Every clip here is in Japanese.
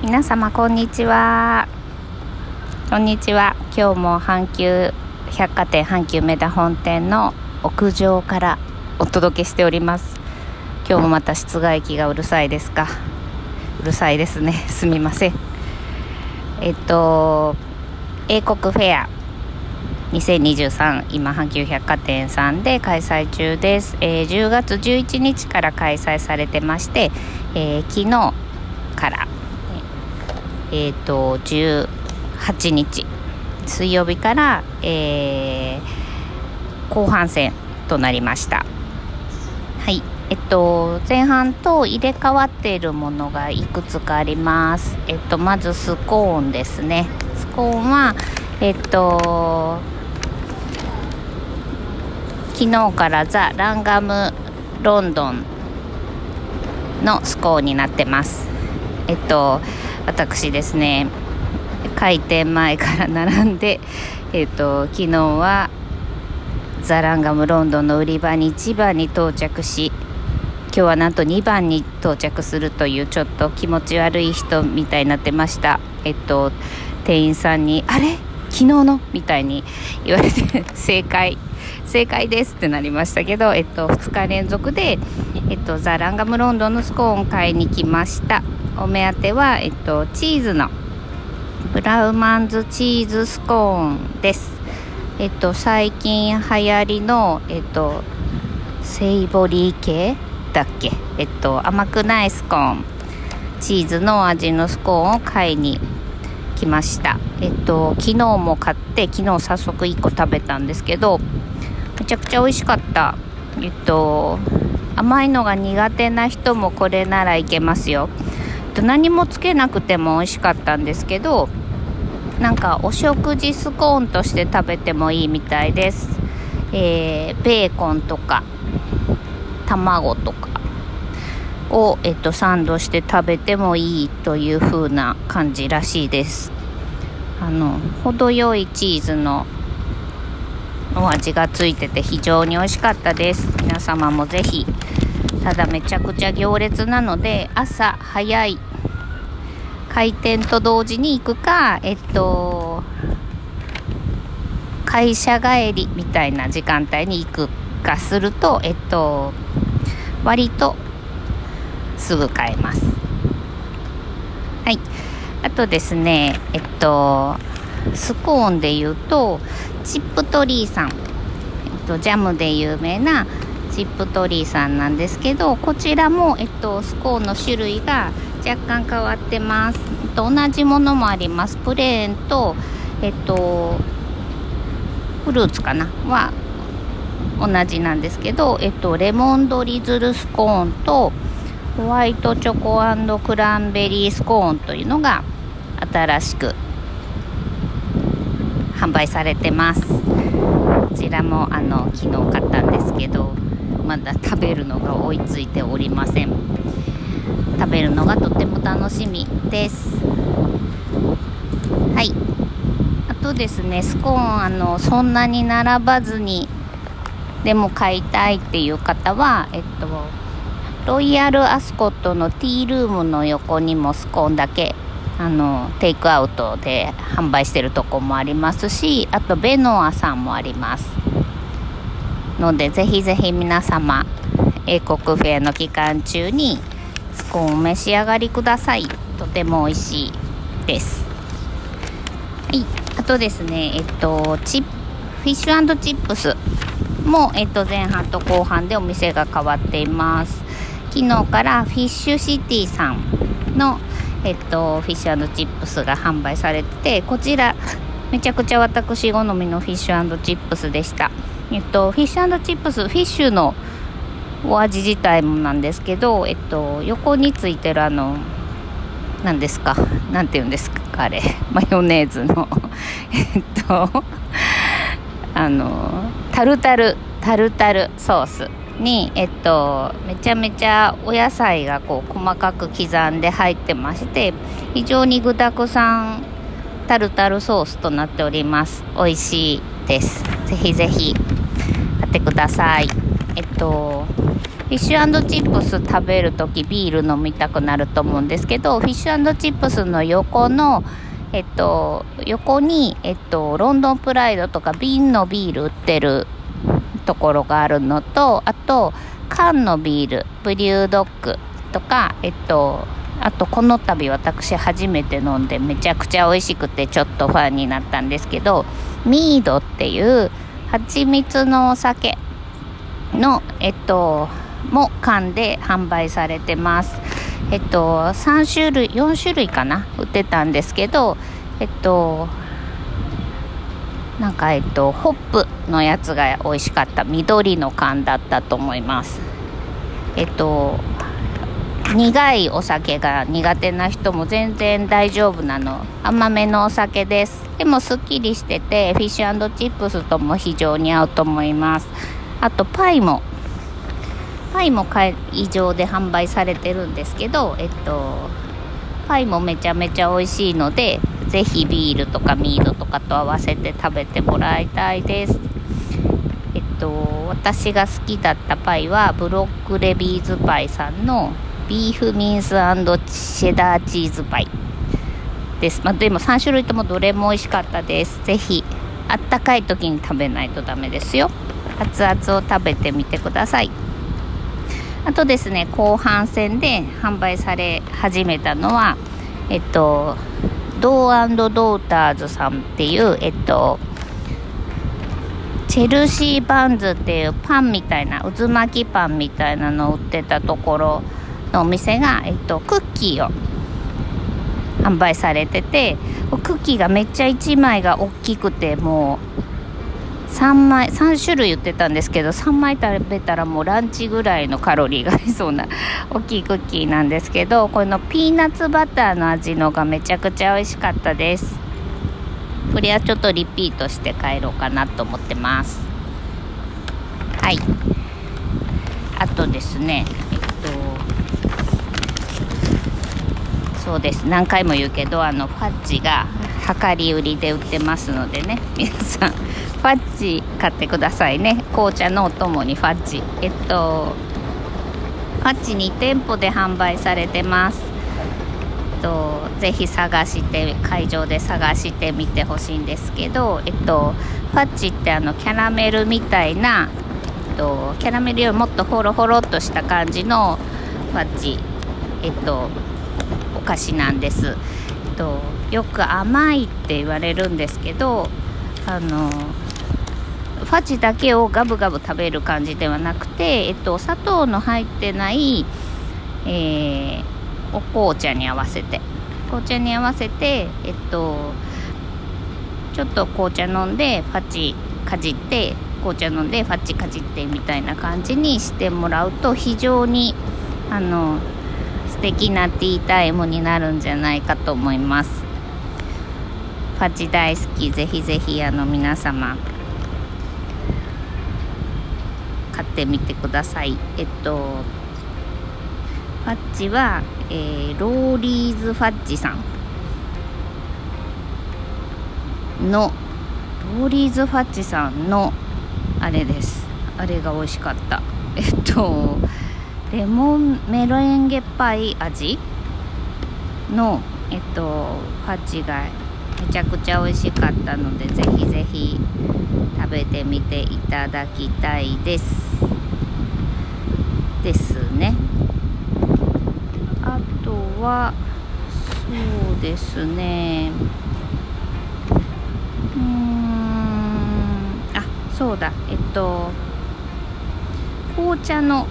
皆様こんにちは。こんにちは。今日も阪急百貨店阪急梅田本店の屋上からお届けしております。今日もまた室外機がうるさいですか？うるさいですね。すみません。えっと英国フェア。2023今阪急百貨店さんで開催中です、えー、10月11日から開催されてまして、えー、昨日えっ、ー、と18日。水曜日から、えー、後半戦となりました。はい。えっと前半と入れ替わっているものがいくつかあります。えっとまずスコーンですね。スコーンはえっと昨日からザ・ランガムロンドンのスコーンになってます。えっと私ですね開店前から並んで、えーと、昨日はザランガムロンドンの売り場に1番に到着し今日はなんと2番に到着するというちょっと気持ち悪い人みたいになってました。えっと店員さんに「あれ？昨日の?」みたいに言われて正解。正解ですってなりましたけど、えっと、2日連続で、えっと、ザ・ランガムロンドンのスコーン買いに来ました。お目当ては、えっと、チーズのブラウマンズチーズスコーンです。えっと、最近流行りの、えっと、セイボリー系だっけ？えっと、甘くないスコーン。チーズの味のスコーンを買いに来ました。えっと、昨日も買って、昨日早速1個食べたんですけど、めちゃくちゃ美味しかった。えっと、甘いのが苦手な人もこれならいけますよ。と何もつけなくても美味しかったんですけどなんかお食事スコーンとして食べてもいいみたいです、えー、ベーコンとか卵とかを、えっと、サンドして食べてもいいという風な感じらしいです。あの程よいチーズのお味がついてて非常に美味しかったです。皆様もぜひただめちゃくちゃ行列なので朝早い開店と同時に行くかえっと会社帰りみたいな時間帯に行くかするとえっと割とすぐ買えます。はい。あとですねえっとスコーンで言うとチップトリーさん、えっと、ジャムで有名なチップトリーさんなんですけどこちらも、えっと、スコーンの種類が若干変わってます、と、同じものもあります。プレーンとえっとフルーツかな？は同じなんですけど、えっと、レモンドリズルスコーンとホワイトチョコクランベリースコーンというのが新しく販売されてます。こちらもあの昨日買ったんですけどまだ食べるのが追いついておりません。食べるのがとても楽しみです。はい。あとですねスコーンあのそんなに並ばずにでも買いたいっていう方はえっとロイヤルアスコットのティールームの横にもスコーンだけあのテイクアウトで販売してるとこもありますしあとベノアさんもありますのでぜひぜひ皆様英国フェアの期間中にスコーンお召し上がりください。とても美味しいです。はい。あとですねえっとチフィッシュチップス。も、えっと、前半と後半でお店が変わっています。昨日からフィッシュシティさんのえっと、フィッシュチップスが販売されててこちらめちゃくちゃ私好みのフィッシュチップスでした。えっとフィッシュチップスフィッシュのお味自体もなんですけどえっと横についてるあの何ですか何て言うんですかあれ マヨネーズの えっとあのタルタルタルタルソースに、えっと、めちゃめちゃお野菜がこう細かく刻んで入ってまして非常に具だくさんタルタルソースとなっております。美味しいです。ぜひぜひ買ってください。えっとフィッシュチップス食べる時ビール飲みたくなると思うんですけどフィッシュチップスの横のえっと横にえっとロンドンプライドとか瓶のビール売ってるところがあるのとあと缶のビールブリュードッグとかえっとあとこの度私初めて飲んでめちゃくちゃ美味しくてちょっとファンになったんですけどミードっていう蜂蜜のお酒のえっとも缶で販売されてます。えっと3種類4種類かな？売ってたんですけどえっとなんかえっとホップのやつが美味しかった。緑の缶だったと思います。えっと苦いお酒が苦手な人も全然大丈夫なの。甘めのお酒です。でもすっきりしててフィッシュチップスとも非常に合うと思います。あとパイも。パイも会場で販売されてるんですけどえっとパイもめちゃめちゃ美味しいので是非ビールとかミードとかと合わせて食べてもらいたいです。えっと私が好きだったパイはブロックレビーズパイさんのビーフミンスチェダーチーズパイ。です、まあ、でも3種類ともどれも美味しかったです。是非あったかい時に食べないとダメですよ。熱々を食べてみてください。あとですね後半戦で販売され始めたのはえっとドードーターズさんっていうえっとチェルシーバンズっていうパンみたいな渦巻きパンみたいなのを売ってたところのお店が、えっと、クッキーを販売されててクッキーがめっちゃ1枚が大きくてもう3枚3種類売ってたんですけど3枚食べたらもうランチぐらいのカロリーがありそうな 大きいクッキーなんですけどこのピーナッツバターの味のがめちゃくちゃ美味しかったです。これはちょっとリピートして帰ろうかなと思ってます。はい。あとですねえっとそうです。何回も言うけどあのファッジが量り売りで売ってますのでね皆さんファッジ買ってくださいね。紅茶のお供にファッジ。えっとファッジ2店舗で販売されてます。とぜひ探して会場で探してみてほしいんですけど、えっと、ファッチってあのキャラメルみたいな、えっと、キャラメルよりもっとホロホロっとした感じのファッチ、えっと、お菓子なんです。えっとよく甘いって言われるんですけどあのファジだけをガブガブ食べる感じではなくて、えっと、砂糖の入ってない、えー、お紅茶に合わせて。紅茶に合わせてえっとちょっと紅茶飲んでファチかじって紅茶飲んでファチかじってみたいな感じにしてもらうと非常にあの素敵なティータイムになるんじゃないかと思います。パチ大好き。ぜひぜひあの皆様買ってみてください。えっとファッチは、えー、ローリーズファッチさんのローリーズファッチさんのあれです。あれが美味しかった。えっとレモンメレンゲパイ味の、えっと、ファッジがめちゃくちゃ美味しかったのでぜひぜひ食べてみていただきたいです。ですね。あとはそうですね。うーんあそうだ。えっと紅茶の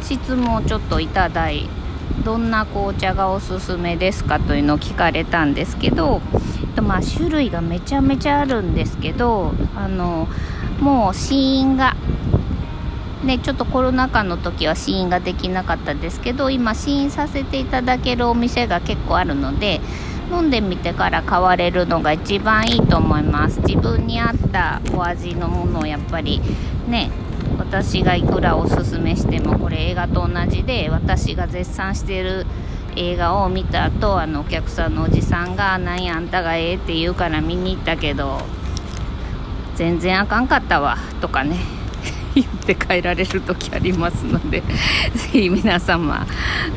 質もちょっといただいてどんな紅茶がおすすめですかというのを聞かれたんですけど、とまあ、種類がめちゃめちゃあるんですけどあのもう試飲がね、ちょっとコロナ禍の時は試飲ができなかったですけど今試飲させていただけるお店が結構あるので飲んでみてから買われるのが一番いいと思います。自分に合ったお味のものをやっぱりね私がいくらおすすめしてもこれ映画と同じで私が絶賛してる映画を見た後あのお客さんのおじさんが「何やあんたがええ」って言うから見に行ったけど全然あかんかったわとかね 言って帰られる時ありますのでぜひ皆様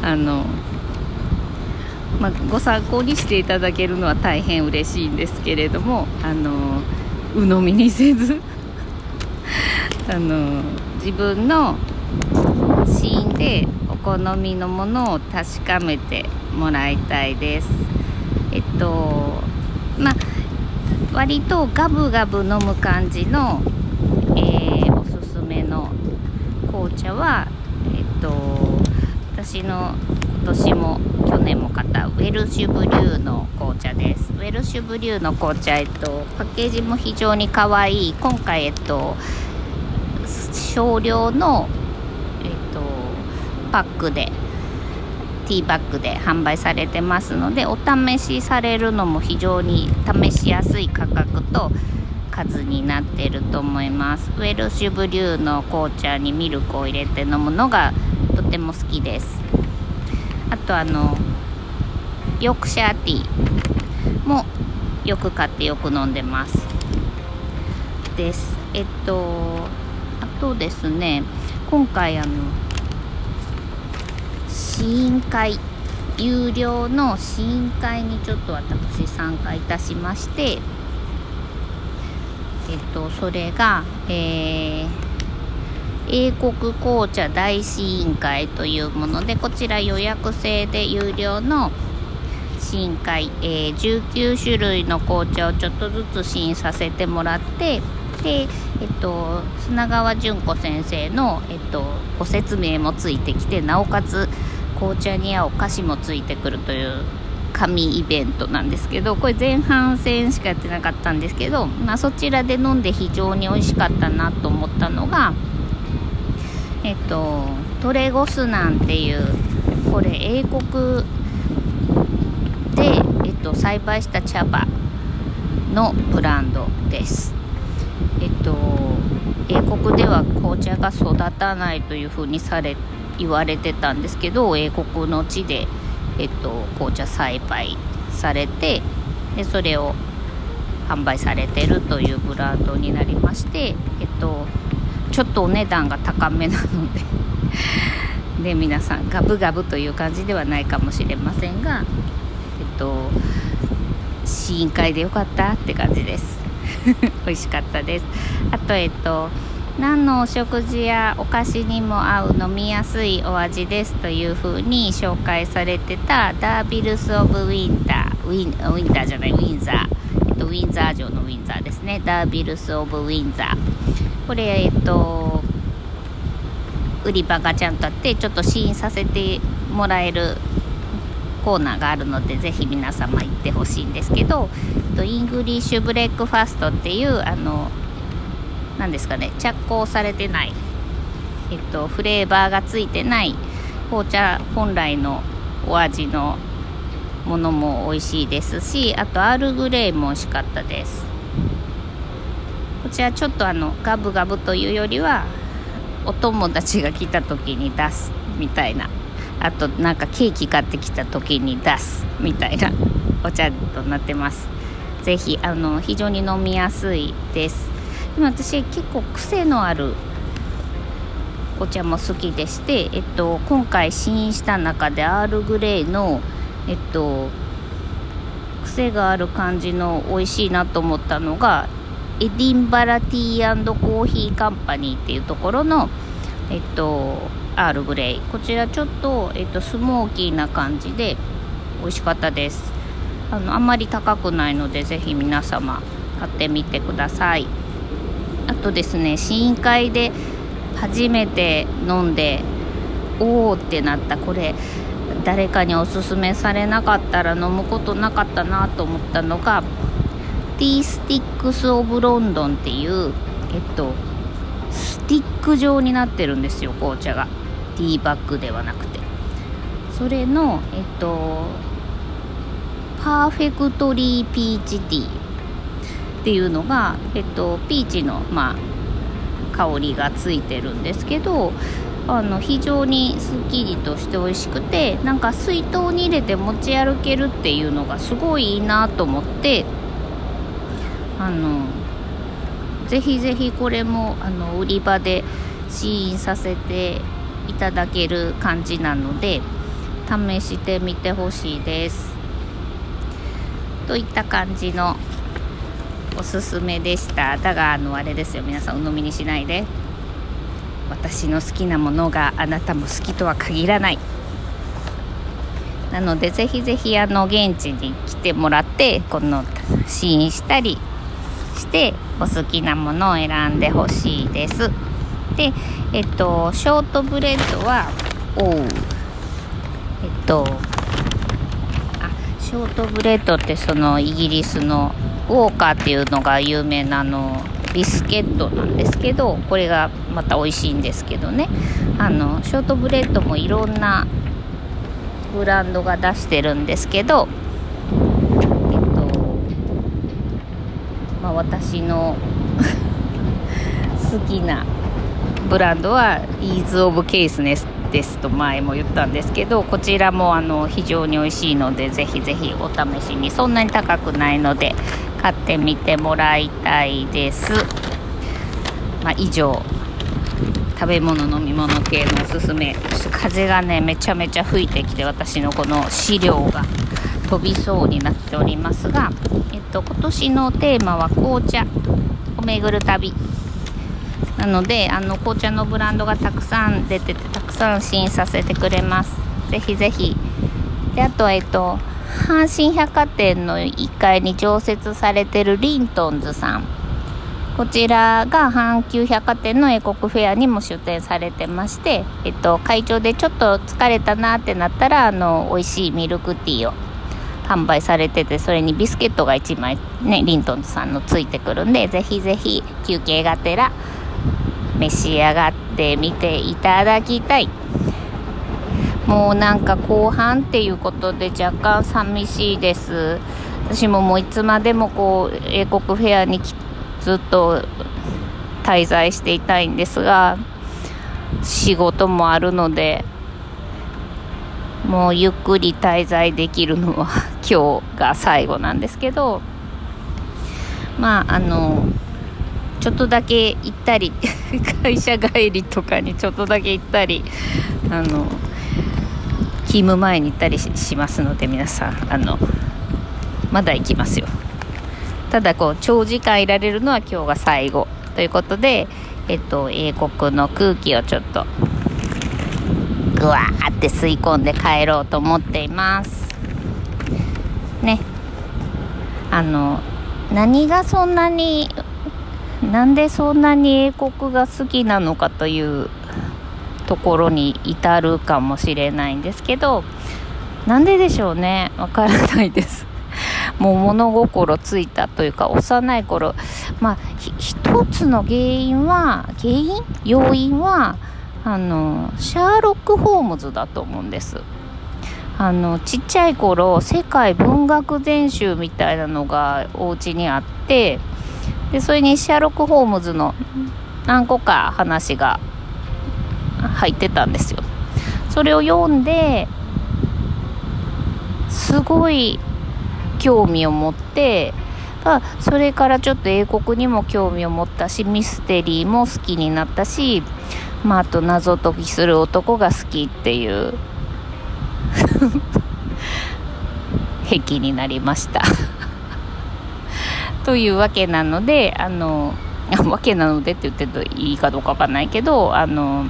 あの、まあ、ご参考にしていただけるのは大変嬉しいんですけれどもあの鵜呑みにせずあの自分のシーンでお好みのものを確かめてもらいたいです。えっとまあ割とガブガブ飲む感じの、えー、おすすめの紅茶はえっと私の今年も去年も買ったウェルシュブリューの紅茶です。ウェルシュブリューの紅茶えっとパッケージも非常に可愛い。今回えっと少量のえっとパックでティーバッグで販売されてますのでお試しされるのも非常に試しやすい価格と数になってると思います。ウェルシュブリューの紅茶にミルクを入れて飲むのがとても好きです。あとあのヨークシャーティーもよく買ってよく飲んでます。です。えっととですね今回あの試飲会有料の試飲会にちょっと私参加いたしましてえっとそれが、えー、英国紅茶大試飲会というものでこちら予約制で有料の試飲会、えー、19種類の紅茶をちょっとずつ試飲させてもらってで、えっと、砂川純子先生の、えっと、ご説明もついてきてなおかつ紅茶に合う菓子もついてくるという紙イベントなんですけどこれ前半戦しかやってなかったんですけど、まあ、そちらで飲んで非常に美味しかったなと思ったのがえっとトレゴスナンっていうこれ英国で、えっと、栽培した茶葉のブランドです。えっと英国では紅茶が育たないというふうにされ言われてたんですけど英国の地で、えっと、紅茶栽培されてでそれを販売されてるというブランドになりましてえっとちょっとお値段が高めなので で皆さんガブガブという感じではないかもしれませんがえっと試飲会でよかったって感じです。美味しかったです。あとえっと何のお食事やお菓子にも合う飲みやすいお味ですというふうに紹介されてたダービルス・オブ・ウィンター。ウィンウィンターじゃないウィンザー、えっと、ウィンザー城のウィンザーですね。ダービルス・オブ・ウィンザー。これえっと売り場がちゃんとあってちょっと試飲させてもらえるコーナーがあるのでぜひ皆様行ってほしいんですけどイングリッシュブレックファストっていうあの何ですかね着香されてない、えっと、フレーバーがついてない紅茶本来のお味のものも美味しいですしあとアールグレイも美味しかったです。こちらちょっとあのガブガブというよりはお友達が来た時に出すみたいなあとなんかケーキ買ってきた時に出すみたいなお茶となってます。是非あの非常に飲みやすいです。でも私結構癖のあるお茶も好きでして、えっと、今回試飲した中でアールグレイの、えっと、癖がある感じの美味しいなと思ったのがエディンバラティーコーヒーカンパニーっていうところの、えっと、アールグレイ。こちらちょっと、えっと、スモーキーな感じで美味しかったです。あのあんまり高くないのでぜひ皆様買ってみてください。あとですね試飲会で初めて飲んでおおってなったこれ誰かにおすすめされなかったら飲むことなかったなと思ったのがティースティックス・オブ・ロンドンっていうえっとスティック状になってるんですよ紅茶が。ティーバッグではなくて。それのえっとパーフェクトリーピーチティーっていうのが、えっと、ピーチの、まあ、香りがついてるんですけどあの非常にすっきりとして美味しくてなんか水筒に入れて持ち歩けるっていうのがすごいいいなと思ってあのぜひぜひこれもあの売り場で試飲させていただける感じなので試してみてほしいです。といった感じのおすすめでした。だがあのあれですよ。皆さん鵜呑みにしないで。私の好きなものがあなたも好きとは限らない。なのでぜひぜひあの現地に来てもらってこの試飲したりしてお好きなものを選んでほしいです。でえっとショートブレッドはおう。えっとあショートブレッドってそのイギリスのウォーカーっていうのが有名なのビスケットなんですけどこれがまた美味しいんですけどね。あのショートブレッドもいろんなブランドが出してるんですけどえっとまあ私の 好きなブランドはイーズ・オブ・ケースネスですと前も言ったんですけどこちらもあの非常に美味しいのでぜひぜひお試しに。そんなに高くないので買ってみてもらいたいです、まあ、以上食べ物飲み物系のおすすめ。風がねめちゃめちゃ吹いてきて私のこの資料が飛びそうになっておりますが、えっと、今年のテーマは紅茶。を巡る旅。なのであの紅茶のブランドがたくさん出ててたくさん試飲させてくれます。ぜひぜひ。であとえっと阪神百貨店の1階に常設されてるリントンズさん。こちらが阪急百貨店の英国フェアにも出店されてまして、えっと、会長でちょっと疲れたなってなったらあの美味しいミルクティーを販売されててそれにビスケットが1枚ねリントンズさんのついてくるんでぜひぜひ休憩がてら召し上がってみていただきたい。もうなんか後半っていうことで若干寂しいです。私ももういつまでもこう英国フェアにずっと滞在していたいんですが仕事もあるのでもうゆっくり滞在できるのは 今日が最後なんですけどまああのちょっとだけ行ったり 会社帰りとかにちょっとだけ行ったりあの勤務前に行ったりしますので皆さんあのまだ行きますよ。ただこう長時間いられるのは今日が最後ということでえっと英国の空気をちょっとぐわーって吸い込んで帰ろうと思っています。ね。あの何がそんなになんでそんなに英国が好きなのかというところに至るかもしれないんですけどなんででしょうね。わからないです。もう物心ついたというか幼い頃。まあ一つの原因は原因要因はあのシャーロック・ホームズだと思うんです。あのちっちゃい頃世界文学全集みたいなのがお家にあってでそれにシャーロック・ホームズの何個か話が入ってたんですよ。それを読んですごい興味を持ってあそれからちょっと英国にも興味を持ったしミステリーも好きになったし、まあ、あと謎解きする男が好きっていう 癖になりました。というわけなのであの わけなのでって言ってるといいかどうかわかんないけどあの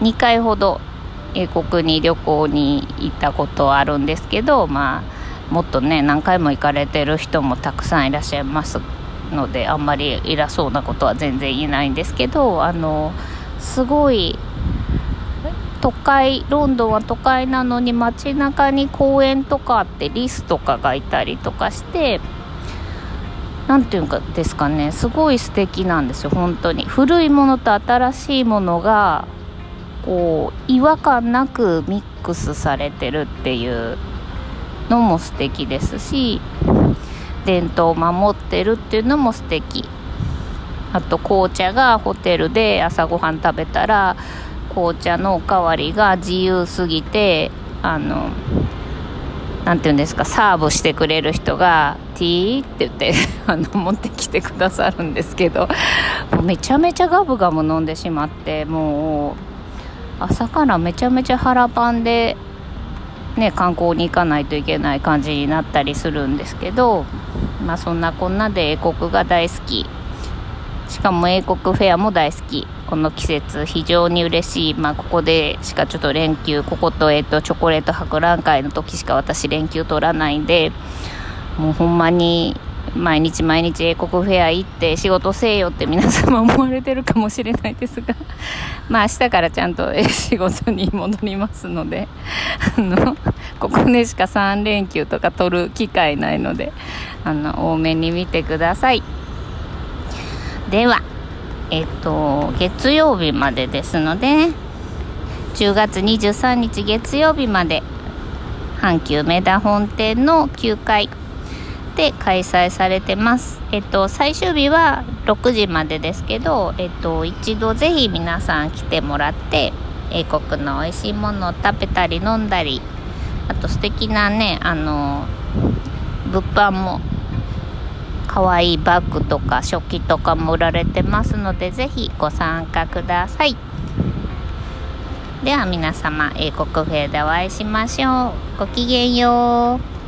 2回ほど英国に旅行に行ったことはあるんですけどまあもっとね何回も行かれてる人もたくさんいらっしゃいますのであんまり偉そうなことは全然言えないんですけどあのすごい都会ロンドンは都会なのに街中に公園とかあってリスとかがいたりとかして何て言うんかですかねすごい素敵なんですよ本当に。古いものと新しいものがこう違和感なくミックスされてるっていうのも素敵ですし伝統を守ってるっていうのも素敵。あと紅茶がホテルで朝ごはん食べたら紅茶のおかわりが自由すぎてあの何て言うんですかサーブしてくれる人が「ティー」って言って あの持ってきてくださるんですけどもう めちゃめちゃガブガブ飲んでしまってもう朝からめちゃめちゃ腹パンで、ね、観光に行かないといけない感じになったりするんですけど、まあ、そんなこんなで英国が大好き。しかも英国フェアも大好き。この季節非常に嬉しい、まあ、ここでしかちょっと連休ここと,、えーと、チョコレート博覧会の時しか私連休取らないんでもうほんまに毎日毎日英国フェア行って仕事せえよって皆様思われてるかもしれないですが まあ明日からちゃんと仕事に戻りますので あのここでしか3連休とか取る機会ないのであの多めに見てください。ではえっと月曜日までですので、10月23日月曜日まで阪急梅田本店の9階で開催されてます。えっと最終日は6時までですけど、えっと一度ぜひ皆さん来てもらって英国の美味しいものを食べたり飲んだり、あと素敵なねあの物販も可愛いバッグとか食器とかも売られてますのでぜひご参加ください。では皆様英国フェアでお会いしましょう。ごきげんよう。